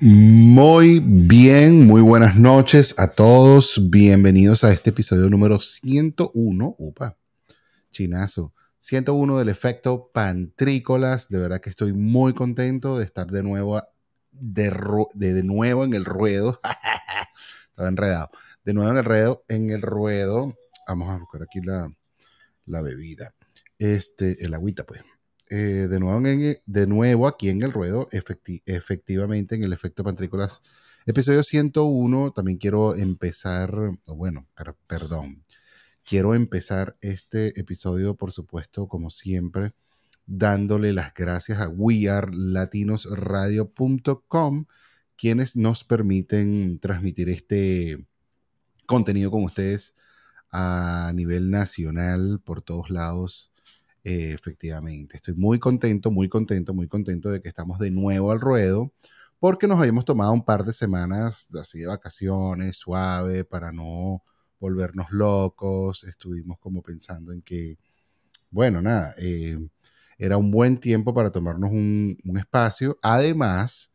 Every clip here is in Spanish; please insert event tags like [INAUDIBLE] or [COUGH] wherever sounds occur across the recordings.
Muy bien, muy buenas noches a todos. Bienvenidos a este episodio número 101. Upa, chinazo. 101 del efecto Pantrícolas. De verdad que estoy muy contento de estar de nuevo, de, de, nuevo en el ruedo. [LAUGHS] Estaba enredado. De nuevo en el ruedo, en el ruedo. Vamos a buscar aquí la, la bebida. Este, el agüita, pues. Eh, de, nuevo en, de nuevo aquí en el ruedo, efectivamente en el efecto pantrícolas. Episodio 101, también quiero empezar, bueno, perdón, quiero empezar este episodio, por supuesto, como siempre, dándole las gracias a wearelatinosradio.com, quienes nos permiten transmitir este contenido con ustedes a nivel nacional, por todos lados eh, efectivamente, estoy muy contento, muy contento, muy contento de que estamos de nuevo al ruedo, porque nos habíamos tomado un par de semanas así de vacaciones, suave, para no volvernos locos. Estuvimos como pensando en que, bueno, nada, eh, era un buen tiempo para tomarnos un, un espacio. Además,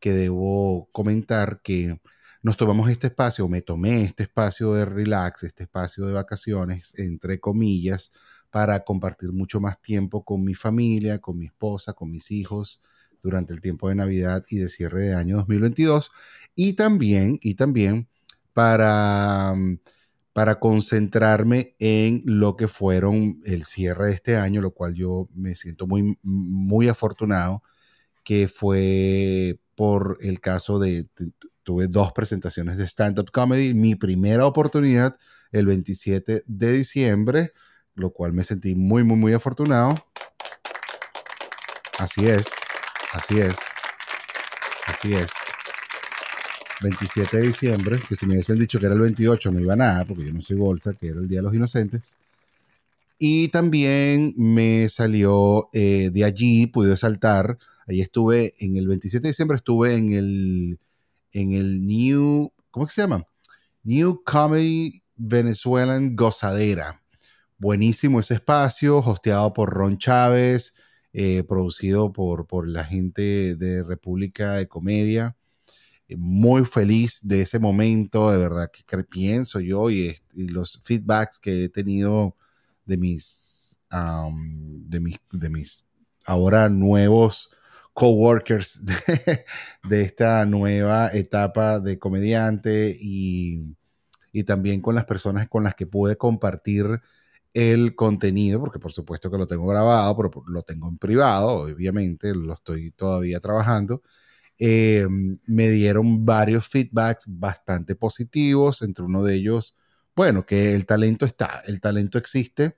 que debo comentar que nos tomamos este espacio, me tomé este espacio de relax, este espacio de vacaciones, entre comillas, para compartir mucho más tiempo con mi familia, con mi esposa, con mis hijos durante el tiempo de Navidad y de cierre de año 2022 y también y también para mm, para concentrarme en lo que fueron el cierre de este año, lo cual yo me siento muy muy afortunado que fue por el caso de, tuve dos presentaciones de stand-up comedy, mi primera oportunidad el 27 de diciembre lo cual me sentí muy, muy, muy afortunado. Así es, así es, así es. 27 de diciembre, que si me hubiesen dicho que era el 28 no iba a nada, porque yo no soy bolsa, que era el Día de los Inocentes. Y también me salió eh, de allí, pude saltar. Ahí estuve en el 27 de diciembre, estuve en el, en el New, ¿cómo que se llama? New Comedy Venezuelan Gozadera buenísimo ese espacio, hosteado por Ron Chávez, eh, producido por, por la gente de República de Comedia. Eh, muy feliz de ese momento, de verdad que, pienso yo y, los feedbacks que he tenido de mis, de mis, de mis ahora nuevos coworkers [LAUGHS] de, de esta nueva etapa de comediante y, y también con las personas con las que pude compartir el contenido, porque por supuesto que lo tengo grabado, pero lo tengo en privado, obviamente, lo estoy todavía trabajando. Eh, me dieron varios feedbacks bastante positivos, entre uno de ellos, bueno, que el talento está, el talento existe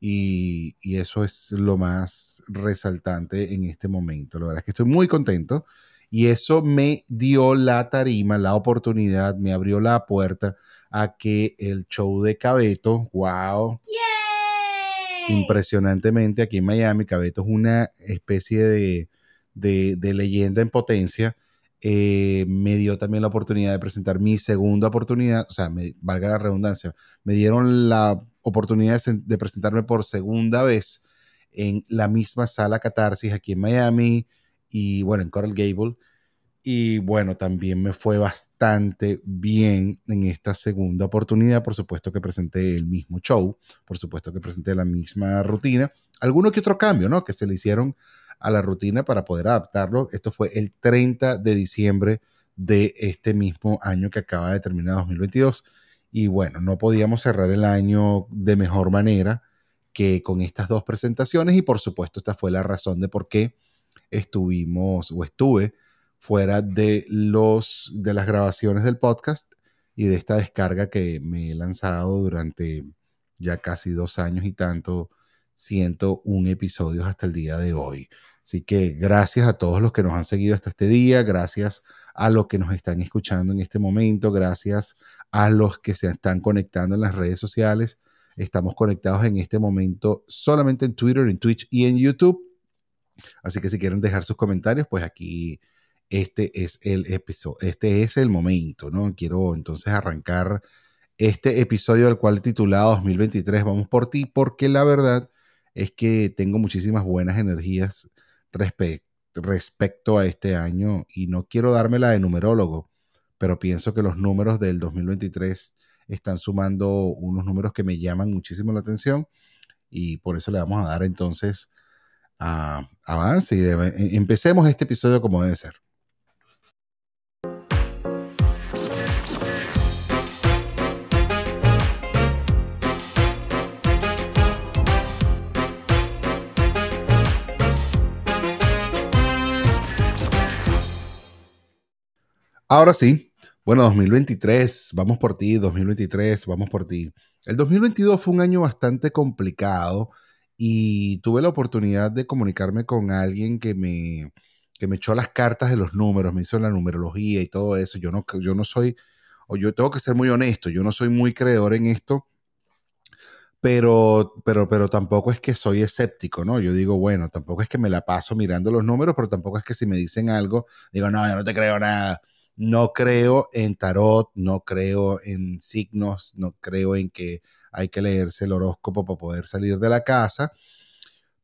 y, y, eso es lo más resaltante en este momento. La verdad es que estoy muy contento y eso me dio la tarima, la oportunidad, me abrió la puerta a que el show de Cabeto, wow. Impresionantemente aquí en Miami, Cabeto es una especie de, de, leyenda en potencia. Eh, me dio también la oportunidad de presentar mi segunda oportunidad, o sea, me, valga la redundancia, me dieron la oportunidad de, de presentarme por segunda vez en la misma sala Catarsis aquí en Miami y bueno, en Coral Gable. Y bueno, también me fue bastante bien en esta segunda oportunidad. Por supuesto que presenté el mismo show, por supuesto que presenté la misma rutina. Alguno que otro cambio, ¿no? Que se le hicieron a la rutina para poder adaptarlo. Esto fue el 30 de diciembre de este mismo año que acaba de terminar 2022. Y bueno, no podíamos cerrar el año de mejor manera que con estas dos presentaciones. Y por supuesto, esta fue la razón de por qué estuvimos o estuve fuera de, los, de las grabaciones del podcast y de esta descarga que me he lanzado durante ya casi dos años y tanto, 101 episodios hasta el día de hoy. Así que gracias a todos los que nos han seguido hasta este día, gracias a los que nos están escuchando en este momento, gracias a los que se están conectando en las redes sociales. Estamos conectados en este momento solamente en Twitter, en Twitch y en YouTube. Así que si quieren dejar sus comentarios, pues aquí este es el episodio, este es el momento, ¿no? Quiero entonces arrancar este episodio al cual he titulado 2023 Vamos por ti, porque la verdad es que tengo muchísimas buenas energías respecto respecto a este año y no quiero dármela de numerólogo, pero pienso que los números del 2023 están sumando unos números que me llaman muchísimo la atención y por eso le vamos a dar entonces a avance y e, empecemos este episodio como debe ser. Ahora sí, bueno, 2023, vamos por ti, 2023, vamos por ti. El 2022 fue un año bastante complicado y tuve la oportunidad de comunicarme con alguien que me, que me echó las cartas de los números, me hizo la numerología y todo eso. Yo no, yo no soy, o yo tengo que ser muy honesto, yo no soy muy creedor en esto, pero, pero, pero tampoco es que soy escéptico, ¿no? Yo digo, bueno, tampoco es que me la paso mirando los números, pero tampoco es que si me dicen algo, digo, no, yo no te creo nada. No creo en tarot, no creo en signos, no creo en que hay que leerse el horóscopo para poder salir de la casa,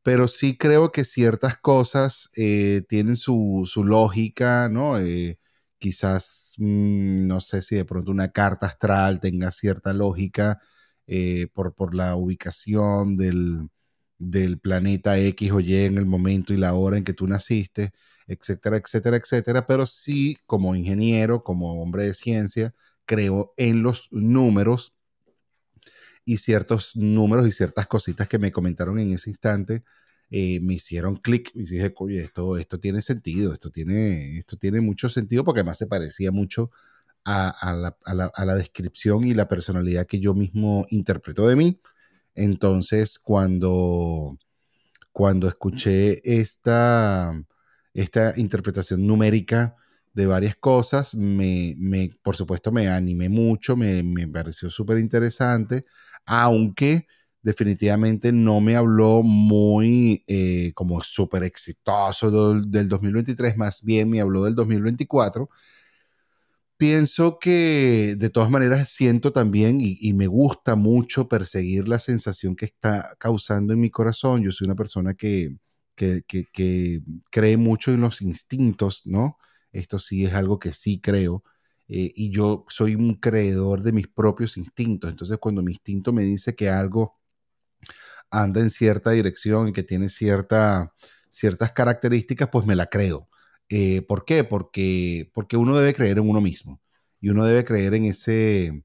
pero sí creo que ciertas cosas eh, tienen su, lógica, ¿no? Eh, quizás, mm, no sé si de pronto una carta astral tenga cierta lógica eh, por, por la ubicación del, del planeta X o Y en el momento y la hora en que tú naciste etcétera, etcétera, etcétera, pero sí como ingeniero, como hombre de ciencia, creo en los números y ciertos números y ciertas cositas que me comentaron en ese instante eh, me hicieron clic y dije, oye, esto, esto tiene sentido, esto tiene, esto tiene mucho sentido porque además se parecía mucho a, la, a la descripción y la personalidad que yo mismo interpreto de mí. Entonces, cuando, cuando escuché esta, esta interpretación numérica de varias cosas. Me, por supuesto, me animé mucho, me, pareció súper interesante, aunque definitivamente no me habló muy eh, como súper exitoso del, del 2023, más bien me habló del 2024 pienso que de todas maneras siento también y, me gusta mucho perseguir la sensación que está causando en mi corazón. Yo soy una persona que, que, cree mucho en los instintos, ¿no? Esto sí es algo que sí creo. Eh, y yo soy un creedor de mis propios instintos. Entonces, cuando mi instinto me dice que algo anda en cierta dirección y que tiene cierta, ciertas características, pues me la creo. Eh, ¿Por qué? Porque, porque uno debe creer en uno mismo y uno debe creer en, ese,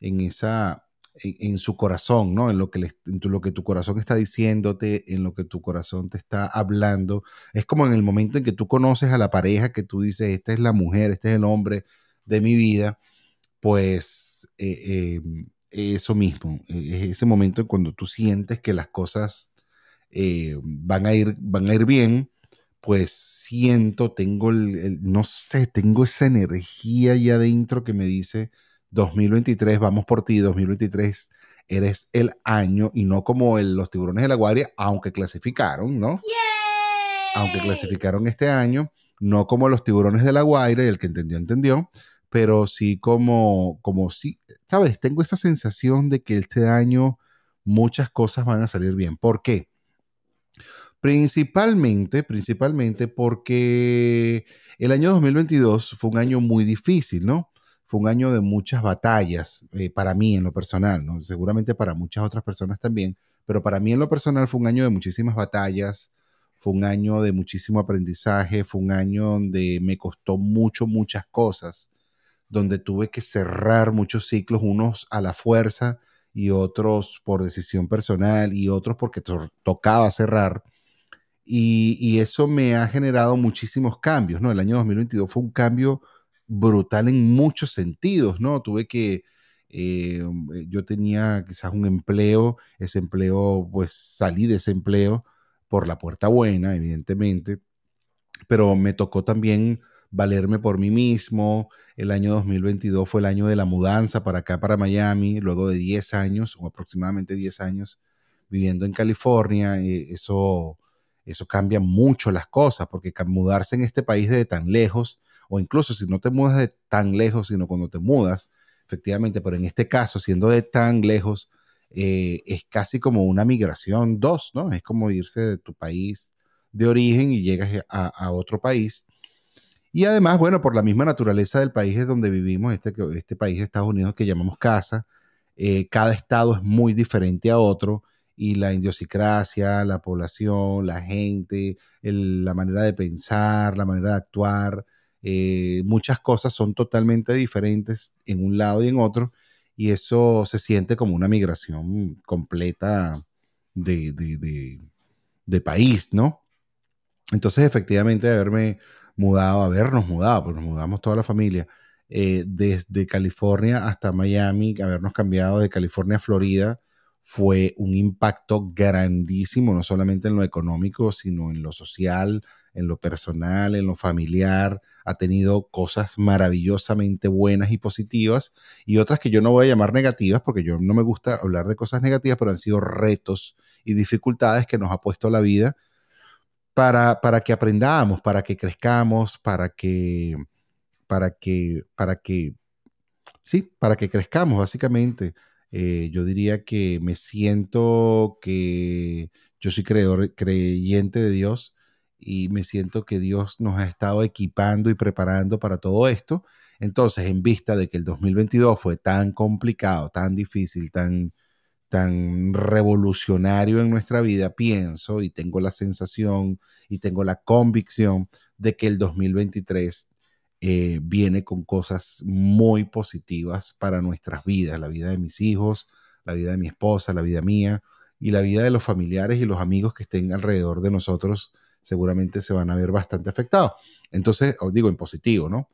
en esa en, su corazón, ¿no? En lo, que lo que tu corazón está diciéndote, en lo que tu corazón te está hablando. Es como en el momento en que tú conoces a la pareja que tú dices, esta es la mujer, este es el hombre de mi vida, pues eh, em, eso mismo, e, es ese momento en cuando tú sientes que las cosas eh, van, a ir, van a ir bien, pues siento, tengo el, no sé, tengo esa energía ahí adentro que me dice, 2023, vamos por ti, 2023 eres el año y no como los tiburones de la guardia, aunque clasificaron, ¿no? Aunque clasificaron este año, no como los tiburones de la y el que entendió, entendió, pero sí como, como sí, ¿sabes? Tengo esa sensación de que este año muchas cosas van a salir bien. ¿Por qué? Principalmente, principalmente porque el año 2022 fue un año muy difícil, ¿no? Fue un año de muchas batallas eh, para mí en lo personal, ¿no? seguramente para muchas otras personas también, pero para mí en lo personal fue un año de muchísimas batallas, fue un año de muchísimo aprendizaje, fue un año donde me costó mucho, muchas cosas, donde tuve que cerrar muchos ciclos, unos a la fuerza y otros por decisión personal y otros porque tocaba cerrar. Y, y, eso me ha generado muchísimos cambios, ¿no? El año 2022 fue un cambio brutal en muchos sentidos, ¿no? Tuve que, eh, eh, yo tenía quizás un empleo, ese empleo, pues salí de ese empleo por la puerta buena, evidentemente, pero me tocó también valerme por mí mismo. El año 2022 fue el año de la mudanza para acá, para Miami, luego de 10 años o aproximadamente 10 años viviendo en California. Eh, eso, eso cambia mucho las cosas, porque mudarse en este país de tan lejos o incluso si no te mudas de tan lejos, sino cuando te mudas, efectivamente, pero en este caso, siendo de tan lejos, eh, es casi como una migración dos, ¿no? Es como irse de tu país de origen y llegas a, otro país. Y además, bueno, por la misma naturaleza del país es donde vivimos, este, este país de Estados Unidos que llamamos casa, eh, cada estado es muy diferente a otro y la idiosincrasia, la población, la gente, la manera de pensar, la manera de actuar, eh, muchas cosas son totalmente diferentes en un lado y en otro y eso se siente como una migración completa de, de, país, ¿no? Entonces, efectivamente, haberme mudado, habernos mudado, pues nos mudamos toda la familia, eh, desde California hasta Miami, habernos cambiado de California a Florida, fue un impacto grandísimo, no solamente en lo económico, sino en lo social, en lo personal, en lo familiar. Ha tenido cosas maravillosamente buenas y positivas y otras que yo no voy a llamar negativas porque yo no me gusta hablar de cosas negativas, pero han sido retos y dificultades que nos ha puesto la vida para, para que aprendamos, para que crezcamos, para que, para que, para que, sí, para que crezcamos básicamente. Eh, yo diría que me siento que yo soy creedor, creyente de Dios y me siento que Dios nos ha estado equipando y preparando para todo esto. Entonces, en vista de que el 2022 fue tan complicado, tan difícil, tan, tan revolucionario en nuestra vida, pienso y tengo la sensación y tengo la convicción de que el 2023 eh, viene con cosas muy positivas para nuestras vidas, la vida de mis hijos, la vida de mi esposa, la vida mía y la vida de los familiares y los amigos que estén alrededor de nosotros seguramente se van a ver bastante afectados. Entonces, os digo en positivo, ¿no?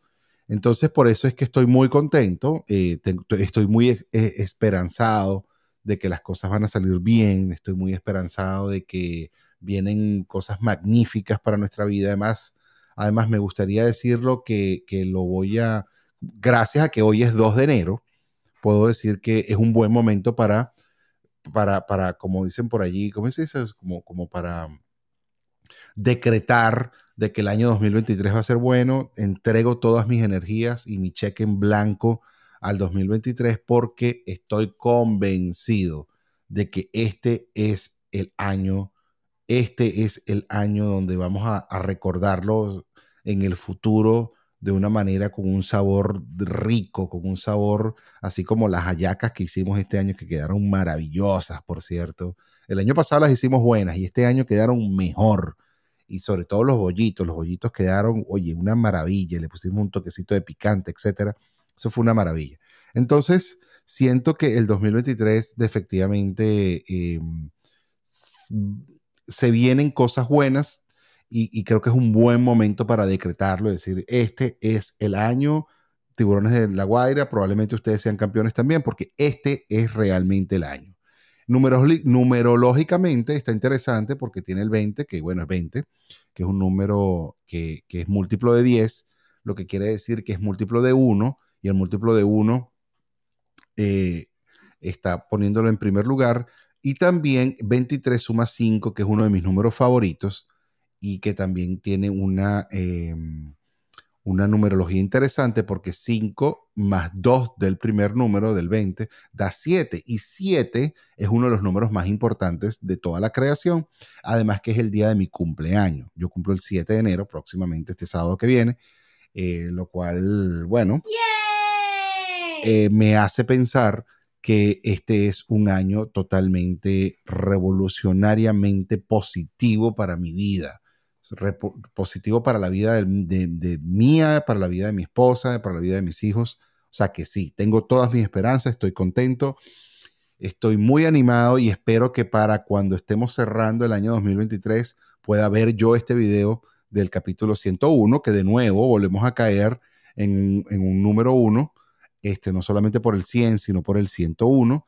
Entonces, por eso es que estoy muy contento, eh, estoy muy eh, esperanzado de que las cosas van a salir bien, estoy muy esperanzado de que vienen cosas magníficas para nuestra vida. Además, Además, me gustaría decirlo que, lo voy a, gracias a que hoy es 2 de enero, puedo decir que es un buen momento para, para, para como dicen por allí, ¿cómo se dice? Como, como para decretar de que el año 2023 va a ser bueno, entrego todas mis energías y mi cheque en blanco al 2023 porque estoy convencido de que este es el año, este es el año donde vamos a, a recordarlo en el futuro de una manera con un sabor rico, con un sabor así como las hallacas que hicimos este año, que quedaron maravillosas, por cierto. El año pasado las hicimos buenas y este año quedaron mejor. Y sobre todo los bollitos, los bollitos quedaron, oye, una maravilla. Le pusimos un toquecito de picante, etcétera. Eso fue una maravilla. Entonces, siento que el 2023 de efectivamente em, se vienen cosas buenas y, creo que es un buen momento para decretarlo, decir, este es el año Tiburones de La Guaira, probablemente ustedes sean campeones también, porque este es realmente el año. Numerológicamente está interesante porque tiene el 20, que bueno, es 20, que es un número que, es múltiplo de 10, lo que quiere decir que es múltiplo de 1, y el múltiplo de 1 eh, está poniéndolo en primer lugar, y también 23 suma 5, que es uno de mis números favoritos, y que también tiene una, em, una numerología interesante porque 5 más 2 del primer número, del 20, da 7 y 7 es uno de los números más importantes de toda la creación, además que es el día de mi cumpleaños. Yo cumplo el 7 de enero, próximamente este sábado que viene, eh, lo cual, bueno, eh, me hace pensar que este es un año totalmente revolucionariamente positivo para mi vida positivo para la vida de, mía, para la vida de mi esposa, para la vida de mis hijos. O sea que sí, tengo todas mis esperanzas, estoy contento, estoy muy animado y espero que para cuando estemos cerrando el año 2023 pueda ver yo este video del capítulo 101, que de nuevo volvemos a caer en, un número uno, este, no solamente por el 100, sino por el 101.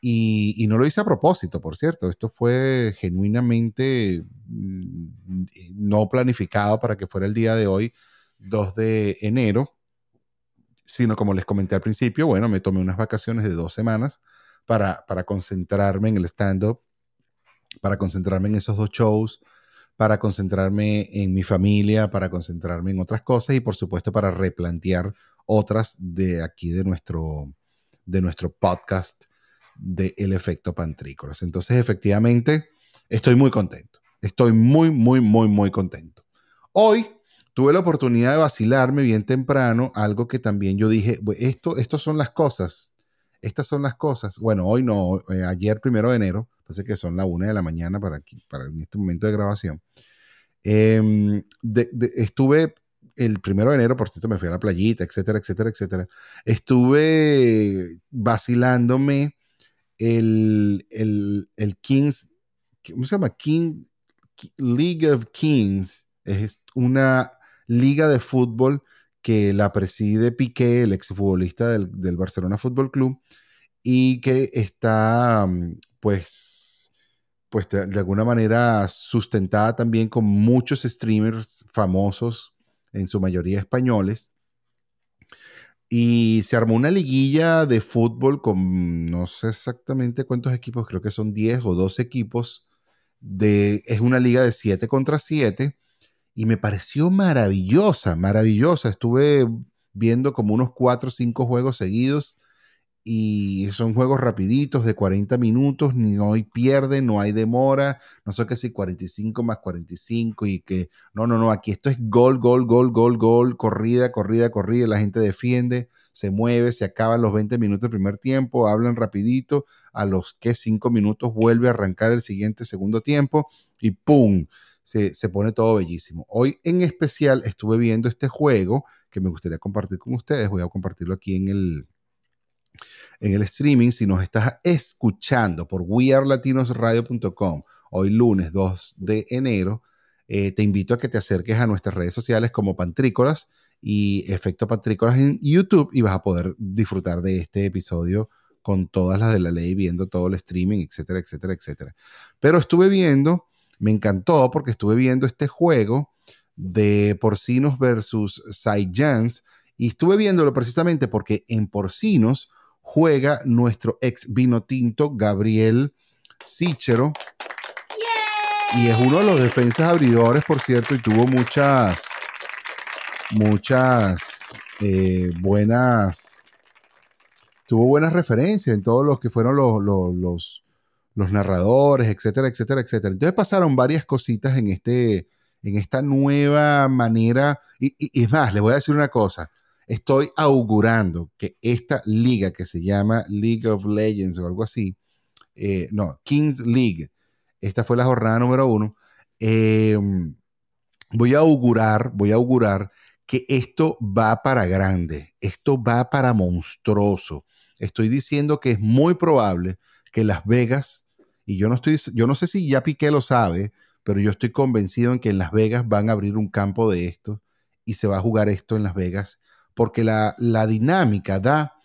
Y, no lo hice a propósito, por cierto. Esto fue genuinamente mm, no planificado para que fuera el día de hoy, 2 de enero, sino como les comenté al principio, bueno, me tomé unas vacaciones de dos semanas para, para concentrarme en el stand-up, para concentrarme en esos dos shows, para concentrarme en mi familia, para concentrarme en otras cosas y por supuesto para replantear otras de aquí de nuestro, de nuestro podcast del efecto pantrícolas. Entonces, efectivamente, estoy muy contento. Estoy muy, muy, muy, muy contento. Hoy tuve la oportunidad de vacilarme bien temprano, algo que también yo dije, esto son las cosas, estas son las cosas. Bueno, hoy no, eh, ayer primero de enero, parece que son la una de la mañana para, aquí, para en este momento de grabación. Em, estuve el primero de enero, por cierto, me fui a la playita, etcétera, etcétera, etcétera. Estuve vacilándome el, el, el Kings, ¿cómo se llama? King, League of Kings. Es una liga de fútbol que la preside Piqué, el exfutbolista del, del Barcelona Fútbol Club, y que está, pues, pues de, de, alguna manera sustentada también con muchos streamers famosos en su mayoría españoles. Y se armó una liguilla de fútbol con no sé exactamente cuántos equipos, creo que son 10 o 12 equipos. De, es una liga de 7 contra 7 y me pareció maravillosa, maravillosa. Estuve viendo como unos 4 o 5 juegos seguidos y son juegos rapiditos de 40 minutos, ni no hay pierde, no hay demora, no sé qué si 45 más 45 y que no, no, no, aquí esto es gol, gol, gol, gol, gol, corrida, corrida, corrida, la gente defiende, se mueve, se acaban los 20 minutos del primer tiempo, hablan rapidito, a los que 5 minutos vuelve a arrancar el siguiente segundo tiempo y ¡pum! Se, se pone todo bellísimo. Hoy en especial estuve viendo este juego que me gustaría compartir con ustedes, voy a compartirlo aquí en el, en el streaming, si nos estás escuchando por wearlatinosradio.com, hoy lunes 2 de enero, eh, te invito a que te acerques a nuestras redes sociales como Pantrícolas y Efecto Pantrícolas en YouTube y vas a poder disfrutar de este episodio con todas las de la ley, viendo todo el streaming, etcétera, etcétera, etcétera. Pero estuve viendo, me encantó porque estuve viendo este juego de porcinos versus Saiyans y estuve viéndolo precisamente porque en porcinos juega nuestro ex vino tinto Gabriel Sichero. Y es uno de los defensas abridores, por cierto, y tuvo muchas, muchas eh, buenas, tuvo buenas referencias en todos los que fueron los, los, los, narradores, etcétera, etcétera, etcétera. Entonces pasaron varias cositas en, este, en esta nueva manera. Y, y, y es más, les voy a decir una cosa estoy augurando que esta liga que se llama League of Legends o algo así, eh, no, Kings League, esta fue la jornada número uno, eh, voy a augurar, voy a augurar que esto va para grande, esto va para monstruoso. Estoy diciendo que es muy probable que Las Vegas, y yo no estoy, yo no sé si ya Piqué lo sabe, pero yo estoy convencido en que en Las Vegas van a abrir un campo de esto y se va a jugar esto en Las Vegas porque la, dinámica da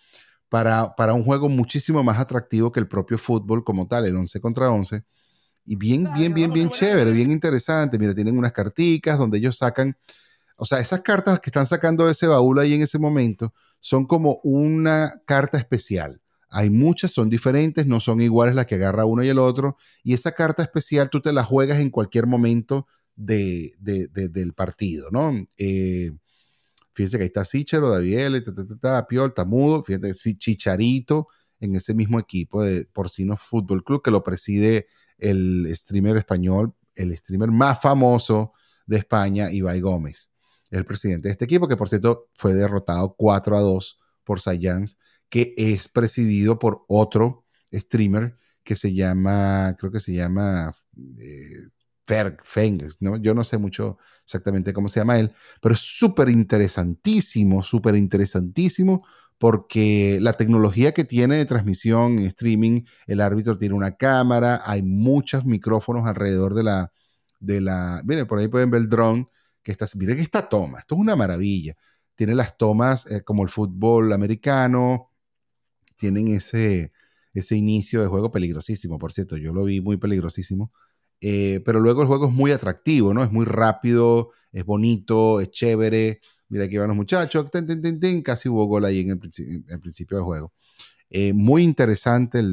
para, para, un juego muchísimo más atractivo que el propio fútbol como tal, el 11 contra 11. Y bien, bien, bien, bien chévere, bien interesante. Mira, tienen unas carticas donde ellos sacan, o sea, esas cartas que están sacando de ese baúl ahí en ese momento son como una carta especial. Hay muchas, son diferentes, no son iguales las que agarra uno y el otro. Y esa carta especial tú te la juegas en cualquier momento de, del partido, ¿no? Eh, Fíjense que ahí está Sichero, Daviel, Piol, Tamudo, fíjense, Chicharito en ese mismo equipo de Porcino Fútbol Club que lo preside el streamer español, el streamer más famoso de España, Ibai Gómez. el presidente de este equipo, que por cierto fue derrotado 4 a 2 por Sayans, que es presidido por otro streamer que se llama, creo que se llama eh, Ferg, ¿no? Yo no sé mucho exactamente cómo se llama él, pero es súper interesantísimo, súper interesantísimo porque la tecnología que tiene de transmisión en streaming, el árbitro tiene una cámara, hay muchos micrófonos alrededor de la, de la, miren, por ahí pueden ver el drone que está, miren esta toma, esto es una maravilla. Tiene las tomas eh, como el fútbol americano, tienen ese, ese inicio de juego peligrosísimo, por cierto, yo lo vi muy peligrosísimo eh, pero luego el juego es muy atractivo, ¿no? Es muy rápido, es bonito, es chévere. Mira, aquí van los muchachos, casi hubo gol ahí en el, principio del juego. Eh, muy interesante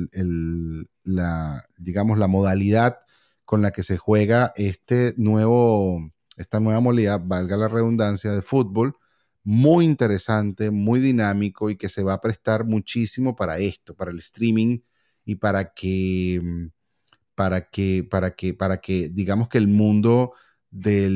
la, digamos, la modalidad con la que se juega este nuevo, esta nueva modalidad, valga la redundancia, de fútbol. Muy interesante, muy dinámico y que se va a prestar muchísimo para esto, para el streaming y para que mm, para que, para que, para que digamos que el mundo de,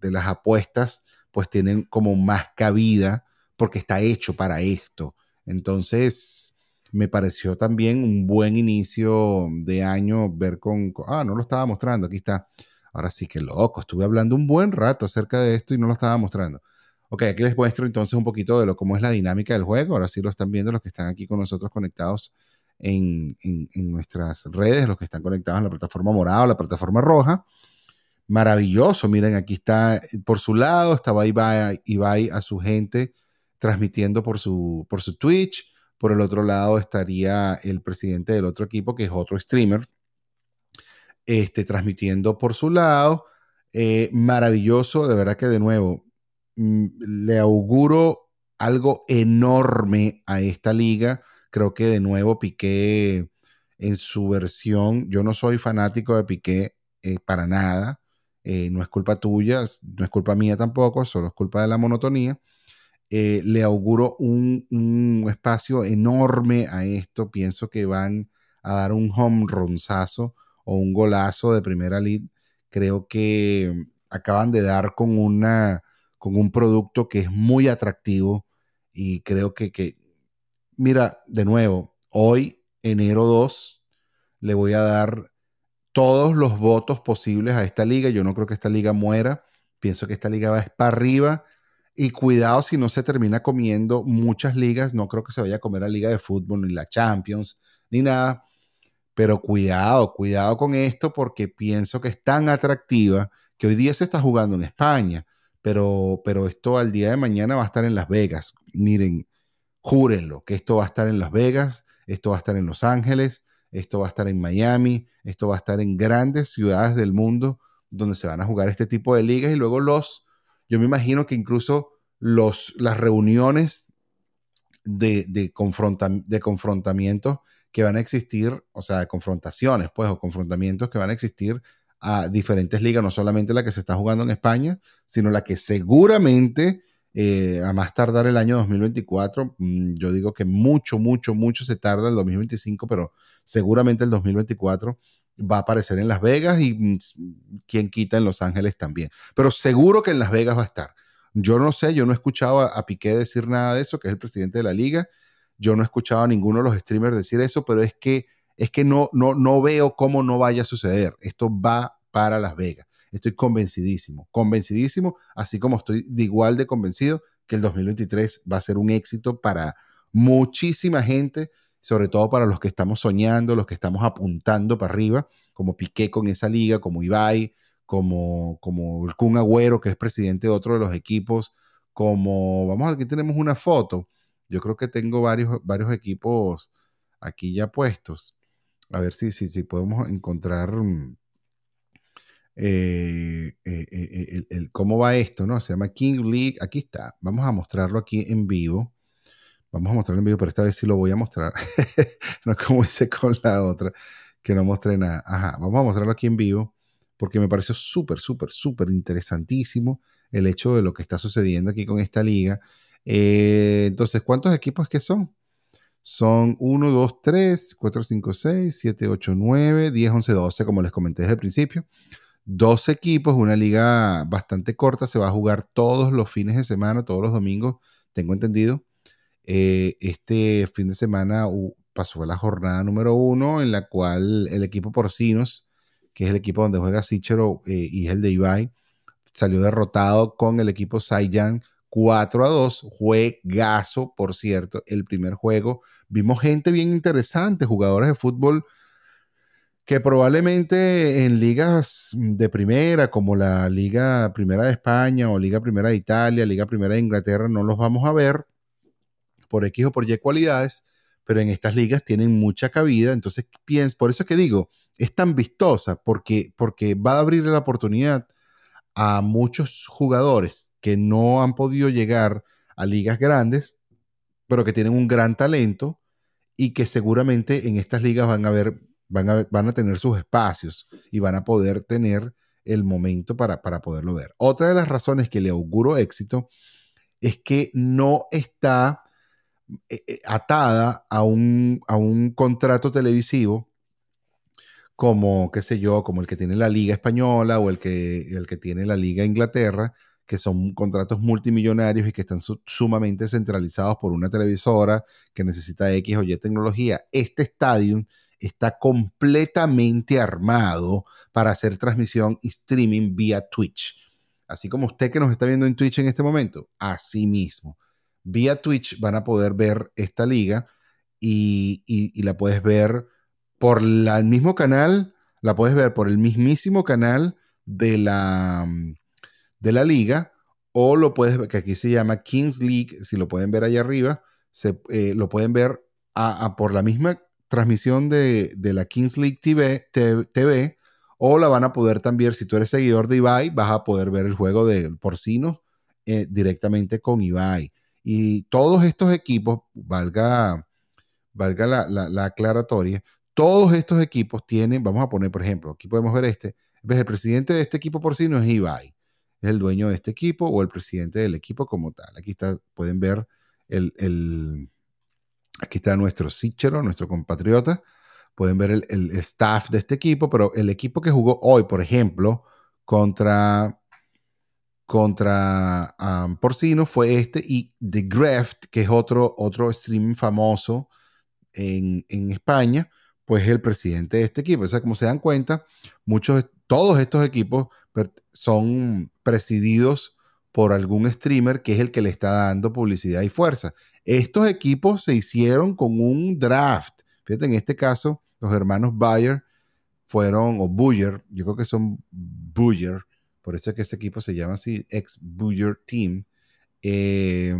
las apuestas pues tienen como más cabida porque está hecho para esto. Entonces, me pareció también un buen inicio de año ver con, ah, no lo estaba mostrando, aquí está. Ahora sí que loco, estuve hablando un buen rato acerca de esto y no lo estaba mostrando. Ok, aquí les muestro entonces un poquito de lo, cómo es la dinámica del juego. Ahora sí lo están viendo los que están aquí con nosotros conectados en, nuestras redes, los que están conectados en la plataforma morada o la plataforma roja. Maravilloso, miren, aquí está por su lado, estaba Ibai, Ibai a su gente transmitiendo por su, por su Twitch. Por el otro lado estaría el presidente del otro equipo, que es otro streamer, este, transmitiendo por su lado. Eh, maravilloso, de verdad que de nuevo, mm, le auguro algo enorme a esta liga Creo que de nuevo Piqué en su versión, yo no soy fanático de Piqué eh, para nada, eh, no es culpa tuya, no es culpa mía tampoco, solo es culpa de la monotonía. Eh, le auguro un, un, espacio enorme a esto, pienso que van a dar un home runzazo o un golazo de primera lead. Creo que acaban de dar con, una, con un producto que es muy atractivo y creo que mira, de nuevo, hoy, enero 2, le voy a dar todos los votos posibles a esta liga. Yo no creo que esta liga muera. Pienso que esta liga va para arriba. Y cuidado si no se termina comiendo muchas ligas. No creo que se vaya a comer la liga de fútbol, ni la Champions, ni nada. Pero cuidado, cuidado con esto porque pienso que es tan atractiva que hoy día se está jugando en España. Pero, pero esto al día de mañana va a estar en Las Vegas. Miren, júrenlo, que esto va a estar en Las Vegas, esto va a estar en Los Ángeles, esto va a estar en Miami, esto va a estar en grandes ciudades del mundo donde se van a jugar este tipo de ligas y luego los, yo me imagino que incluso los, las reuniones de, de, de confrontamientos que van a existir, o sea, de confrontaciones, pues, o confrontamientos que van a existir a diferentes ligas, no solamente la que se está jugando en España, sino la que seguramente eh, a más tardar el año 2024. Mm, yo digo que mucho, mucho, mucho se tarda el 2025, pero seguramente el 2024 va a aparecer en Las Vegas y mm, quien quita en Los Ángeles también. Pero seguro que en Las Vegas va a estar. Yo no sé, yo no he escuchado a, Piqué decir nada de eso, que es el presidente de la liga. Yo no he escuchado a ninguno de los streamers decir eso, pero es que, es que no, no, no veo cómo no vaya a suceder. Esto va para Las Vegas. Estoy convencidísimo, convencidísimo, así como estoy de igual de convencido que el 2023 va a ser un éxito para muchísima gente, sobre todo para los que estamos soñando, los que estamos apuntando para arriba, como Piqué con esa liga, como Ibai, como, como el Kun Agüero, que es presidente de otro de los equipos, como, vamos, aquí tenemos una foto. Yo creo que tengo varios, varios equipos aquí ya puestos. A ver si, si, si podemos encontrar mm, eh, eh, eh, el, cómo va esto, ¿no? Se llama King League. Aquí está. Vamos a mostrarlo aquí en vivo. Vamos a mostrarlo en vivo, pero esta vez sí lo voy a mostrar. [LAUGHS] no como hice con la otra, que no mostré nada. Ajá, vamos a mostrarlo aquí en vivo, porque me pareció súper, súper, súper interesantísimo el hecho de lo que está sucediendo aquí con esta liga. entonces, ¿cuántos equipos que son? Son 1, 2, 3, 4, 5, 6, 7, 8, 9, 10, 11, 12, como les comenté desde el principio dos equipos, una liga bastante corta, se va a jugar todos los fines de semana, todos los domingos, tengo entendido. Eh, este fin de semana pasó la jornada número uno, en la cual el equipo Porcinos, que es el equipo donde juega Sichero eh, y es el de Ibai, salió derrotado con el equipo Saiyan 4 a 2. Juegazo, por cierto, el primer juego. Vimos gente bien interesante, jugadores de fútbol que probablemente en ligas de primera, como la Liga Primera de España o Liga Primera de Italia, Liga Primera de Inglaterra, no los vamos a ver por X o por Y cualidades, pero en estas ligas tienen mucha cabida, entonces pienso, por eso es que digo, es tan vistosa, porque, porque va a abrir la oportunidad a muchos jugadores que no han podido llegar a ligas grandes, pero que tienen un gran talento y que seguramente en estas ligas van a ver van a, van a tener sus espacios y van a poder tener el momento para, para poderlo ver. Otra de las razones que le auguro éxito es que no está eh, eh, atada a un, a un contrato televisivo como, qué sé yo, como el que tiene la Liga Española o el que, el que tiene la Liga Inglaterra, que son contratos multimillonarios y que están sumamente centralizados por una televisora que necesita X o Y tecnología. Este estadio está completamente armado para hacer transmisión y streaming vía Twitch. Así como usted que nos está viendo en Twitch en este momento, así mismo. Vía Twitch van a poder ver esta liga y, la puedes ver por el mismo canal, la puedes ver por el mismísimo canal de la, de la liga, o lo puedes ver, que aquí se llama Kings League, si lo pueden ver allá arriba, se, eh, lo pueden ver a, por la misma transmisión de, la Kings League TV, TV, o la van a poder también, si tú eres seguidor de Ibai, vas a poder ver el juego de porcino eh, directamente con Ibai. Y todos estos equipos, valga, valga la, la aclaratoria, todos estos equipos tienen, vamos a poner, por ejemplo, aquí podemos ver este, ves, el presidente de este equipo porcino es Ibai, es el dueño de este equipo o el presidente del equipo como tal. Aquí está, pueden ver el, aquí está nuestro Sichero, nuestro compatriota, pueden ver el, staff de este equipo, pero el equipo que jugó hoy, por ejemplo, contra contra um, Porcino fue este y The Greft, que es otro, otro famoso en, en España, pues el presidente de este equipo. O sea, como se dan cuenta, muchos, todos estos equipos son presididos por algún streamer que es el que le está dando publicidad y fuerza. Estos equipos se hicieron con un draft. Fíjate, en este caso, los hermanos Bayer fueron, o Buyer, yo creo que son Buyer, por eso es que ese equipo se llama así, ex Buyer Team. Eh,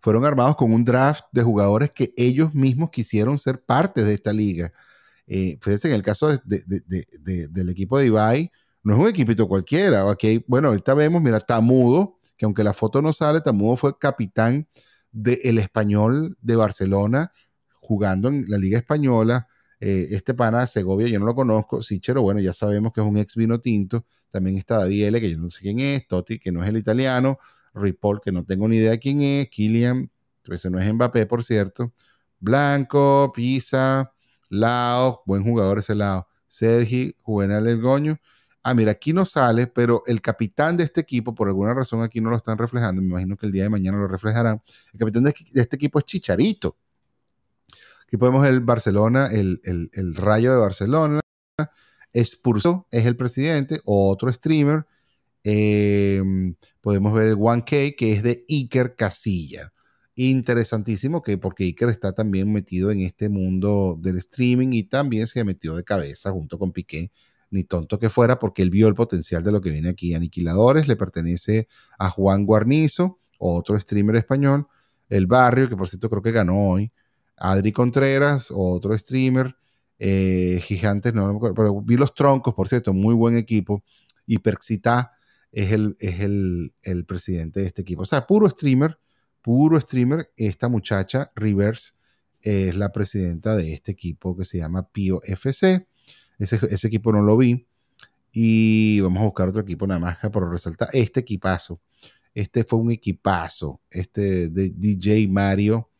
fueron armados con un draft de jugadores que ellos mismos quisieron ser parte de esta liga. Eh, fíjense, en el caso del equipo de Ibai, no es un equipito cualquiera. Okay, bueno, ahorita vemos, mira, Tamudo, que aunque la foto no sale, Tamudo fue capitán del español de Barcelona, jugando en la Liga Española. Eh, este pana de Segovia, yo no lo conozco. Sichero, bueno, ya sabemos que es un ex vino tinto. También está David que yo no sé quién es. Totti, que no es el italiano. Ripoll, que no tengo ni idea quién es. Kilian, ese no es Mbappé, por cierto. Blanco, Pisa, Lao, buen jugador ese Lao. Sergi, Juvenal El Goño. Ah, mira, aquí no sale, pero el capitán de este equipo, por alguna razón aquí no lo están reflejando, me imagino que el día de mañana lo reflejarán. El capitán de, este equipo es Chicharito. Aquí podemos ver el Barcelona, el, Rayo de Barcelona. Spurso es el presidente, otro streamer. Em, podemos ver el 1K, que es de Iker Casilla interesantísimo que porque Iker está también metido en este mundo del streaming y también se metió de cabeza junto con Piqué, ni tonto que fuera, porque él vio el potencial de lo que viene aquí. Aniquiladores le pertenece a Juan Guarnizo, otro streamer español. El Barrio, que por cierto creo que ganó hoy. Adri Contreras, otro streamer. Eh, Gigantes, no, pero vi los troncos, por cierto, muy buen equipo. Y Perxita es, el, es el, el presidente de este equipo. O sea, puro streamer puro streamer. Esta muchacha, Reverse, es la presidenta de este equipo que se llama Pio FC. Ese, equipo no lo vi. Y vamos a buscar otro equipo nada más por resaltar este equipazo. Este fue un equipazo. Este de DJ Mario,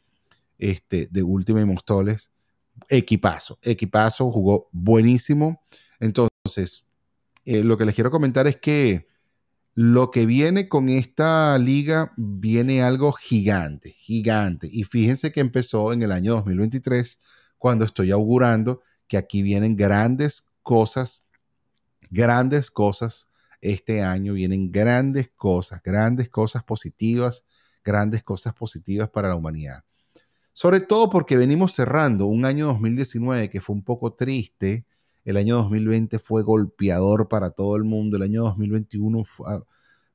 este de Última y Mostoles. Equipazo, equipazo, jugó buenísimo. Entonces, eh, lo que les quiero comentar es que lo que viene con esta liga viene algo gigante, gigante. Y fíjense que empezó en el año 2023, cuando estoy augurando que aquí vienen grandes cosas, grandes cosas. Este año vienen grandes cosas, grandes cosas positivas, grandes cosas positivas para la humanidad. Sobre todo porque venimos cerrando un año 2019 que fue un poco triste, el año 2020 fue golpeador para todo el mundo. El año 2021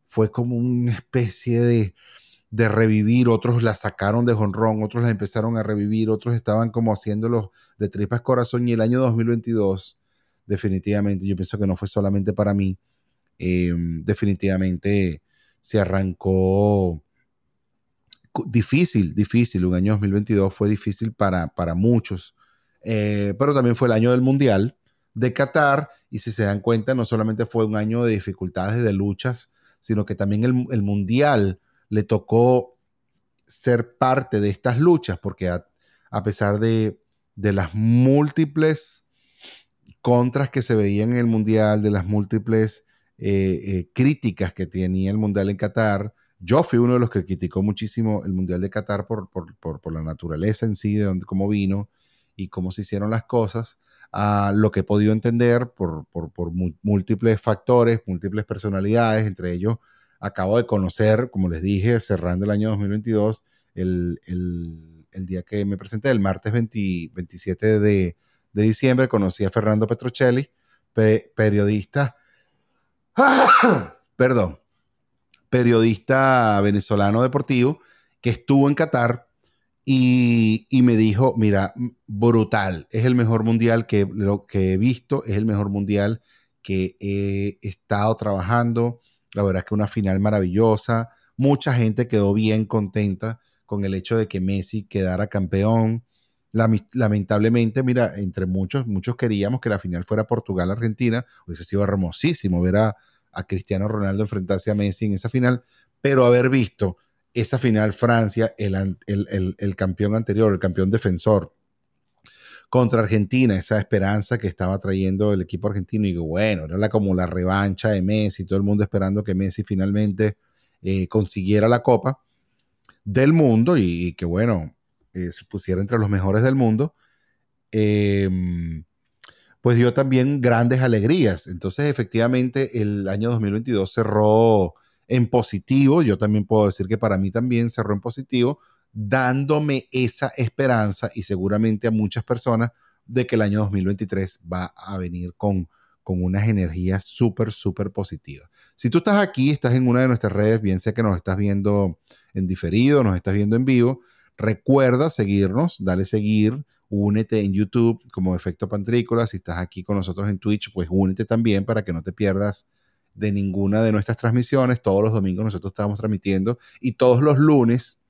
fue, como una especie de, de, revivir. Otros la sacaron de jonrón, otros la empezaron a revivir, otros estaban como haciéndolos de tripas corazón. Y el año 2022, definitivamente, yo pienso que no fue solamente para mí. Em, definitivamente se arrancó difícil, difícil. Un año 2022 fue difícil para, para muchos. Eh, pero también fue el año del Mundial de Qatar y si se dan cuenta no solamente fue un año de dificultades, de luchas, sino que también el, Mundial le tocó ser parte de estas luchas porque a, pesar de, las múltiples contras que se veían en el Mundial, de las múltiples eh, eh, críticas que tenía el Mundial en Qatar. Yo fui uno de los que criticó muchísimo el Mundial de Qatar por, por, la naturaleza en sí, de dónde, cómo vino y cómo se hicieron las cosas. A lo que he podido entender por, múltiples factores, múltiples personalidades, entre ellos acabo de conocer, como les dije, cerrando el año 2022, el, el, día que me presenté, el martes 27 de, de diciembre conocí a Fernando Petrocelli, periodista, [COUGHS] perdón, periodista venezolano deportivo que estuvo en Qatar y, me dijo, mira, brutal, es el mejor mundial que, lo, que he visto, es el mejor mundial que he estado trabajando, la verdad es que una final maravillosa, mucha gente quedó bien contenta con el hecho de que Messi quedara campeón, lamentablemente, mira, entre muchos, muchos queríamos que la final fuera Portugal-Argentina. Hubiese sido hermosísimo ver a, Cristiano Ronaldo enfrentarse a Messi en esa final, pero haber visto esa final Francia, el, el, campeón anterior, el campeón defensor, contra Argentina, esa esperanza que estaba trayendo el equipo argentino y bueno, era como la revancha de Messi, todo el mundo esperando que Messi finalmente eh, consiguiera la copa del mundo y que bueno, eh, se pusiera entre los mejores del mundo, em, pues dio también grandes alegrías. Entonces, efectivamente, el año 2022 cerró en positivo. Yo también puedo decir que para mí también cerró en positivo, dándome esa esperanza y seguramente a muchas personas de que el año 2023 va a venir con, con unas energías súper, súper positivas. Si tú estás aquí, estás en una de nuestras redes, bien sea que nos estás viendo en diferido, nos estás viendo en vivo, Recuerda seguirnos, dale seguir, únete en YouTube como Efecto Pantrícola. Si estás aquí con nosotros en Twitch, pues únete también para que no te pierdas de ninguna de nuestras transmisiones. Todos los domingos nosotros estamos transmitiendo y todos los lunes